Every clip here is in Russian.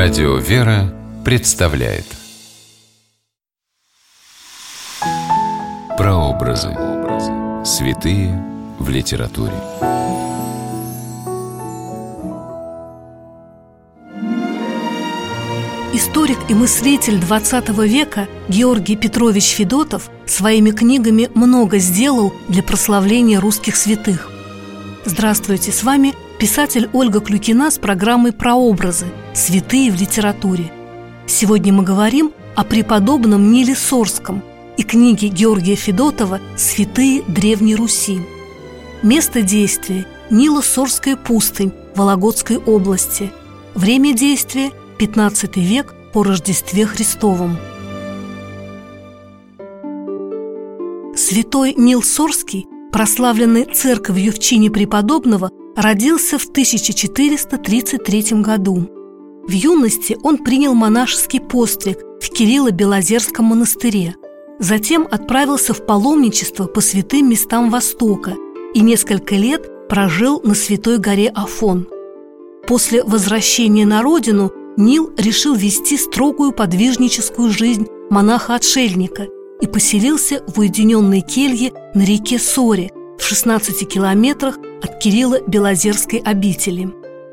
Радио «Вера» представляет Прообразы. Святые в литературе. Историк и мыслитель XX века Георгий Петрович Федотов своими книгами много сделал для прославления русских святых. Здравствуйте, с вами писатель Ольга Клюкина с программой «Прообразы. Святые в литературе». Сегодня мы говорим о преподобном Ниле Сорском и книге Георгия Федотова «Святые Древней Руси». Место действия – Нило-Сорская пустынь Вологодской области. Время действия – 15 век по Рождестве Христовом. Святой Нил Сорский, прославленный церковью в чине преподобного, родился в 1433 году. В юности он принял монашеский постриг в Кирилло-Белозерском монастыре. Затем отправился в паломничество по святым местам Востока и несколько лет прожил на Святой горе Афон. После возвращения на родину Нил решил вести строгую подвижническую жизнь монаха-отшельника и поселился в уединенной келье на реке Соре в 16 километрах от Кирилла Белозерской обители.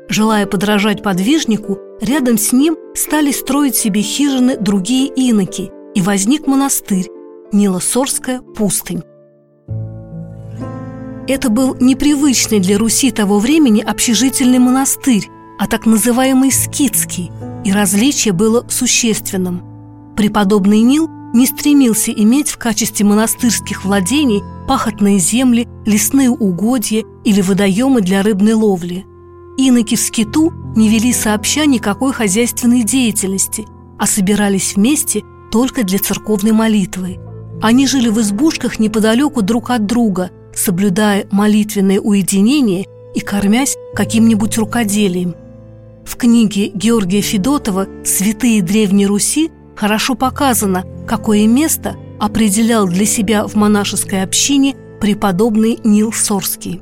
Желая подражать подвижнику, рядом с ним стали строить себе хижины другие иноки, и возник монастырь Нилосорская пустынь. Это был непривычный для Руси того времени общежительный монастырь, а так называемый скитский, и различие было существенным. Преподобный Нил не стремился иметь в качестве монастырских владений пахотные земли, лесные угодья или водоемы для рыбной ловли. Иноки в скиту не вели сообща никакой хозяйственной деятельности, а собирались вместе только для церковной молитвы. Они жили в избушках неподалеку друг от друга, соблюдая молитвенное уединение и кормясь каким-нибудь рукоделием. В книге Георгия Федотова «Святые Древней Руси» хорошо показано, какое место определял для себя в монашеской общине преподобный Нил Сорский.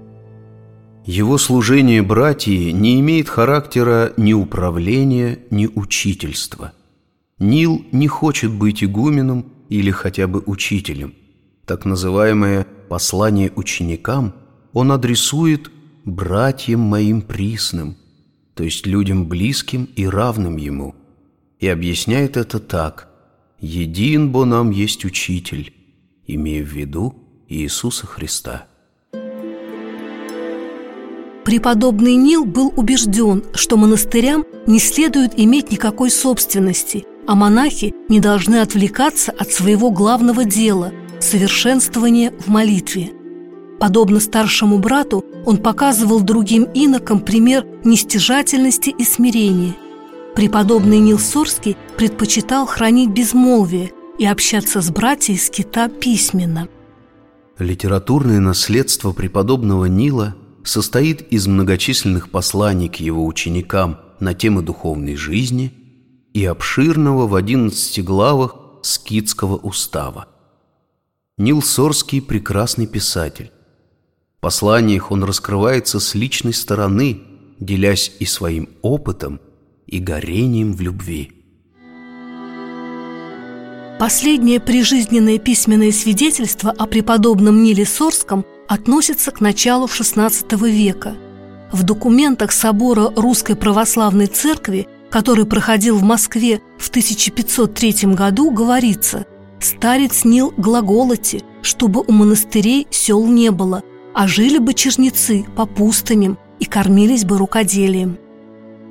Его служение братьи не имеет характера ни управления, ни учительства. Нил не хочет быть игуменом или хотя бы учителем. Так называемое «послание ученикам» он адресует «братьям моим присным», то есть людям близким и равным ему – и объясняет это так «Един бо нам есть учитель», имея в виду Иисуса Христа. Преподобный Нил был убежден, что монастырям не следует иметь никакой собственности, а монахи не должны отвлекаться от своего главного дела – совершенствования в молитве. Подобно старшему брату, он показывал другим инокам пример нестяжательности и смирения – Преподобный Нил Сорский предпочитал хранить безмолвие и общаться с братьями из кита письменно. Литературное наследство преподобного Нила состоит из многочисленных посланий к его ученикам на темы духовной жизни и обширного в одиннадцати главах скитского устава. Нил Сорский – прекрасный писатель. В посланиях он раскрывается с личной стороны, делясь и своим опытом – и горением в любви. Последнее прижизненное письменное свидетельство о преподобном Ниле Сорском относится к началу XVI века. В документах собора Русской Православной Церкви, который проходил в Москве в 1503 году, говорится «Старец Нил глаголоте, чтобы у монастырей сел не было, а жили бы черницы по пустыням и кормились бы рукоделием».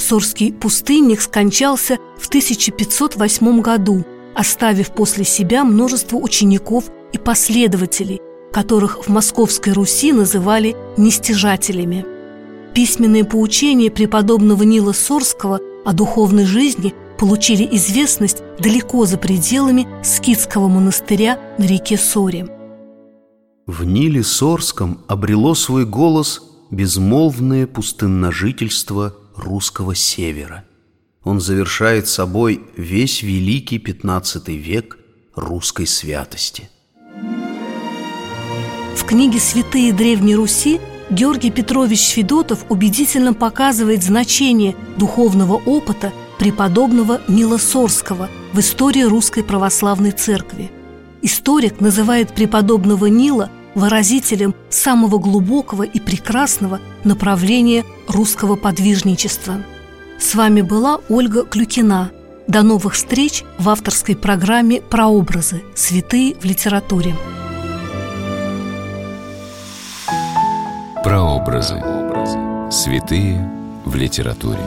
Сурский пустынник скончался в 1508 году, оставив после себя множество учеников и последователей, которых в Московской Руси называли «нестяжателями». Письменные поучения преподобного Нила Сорского о духовной жизни получили известность далеко за пределами скитского монастыря на реке Соре. В Ниле Сорском обрело свой голос безмолвное пустынножительство русского севера. Он завершает собой весь великий XV век русской святости. В книге «Святые Древней Руси» Георгий Петрович Федотов убедительно показывает значение духовного опыта преподобного Нила Сорского в истории Русской Православной Церкви. Историк называет преподобного Нила выразителем самого глубокого и прекрасного направления русского подвижничества. С вами была Ольга Клюкина. До новых встреч в авторской программе «Прообразы. Святые в литературе». Прообразы. Святые в литературе.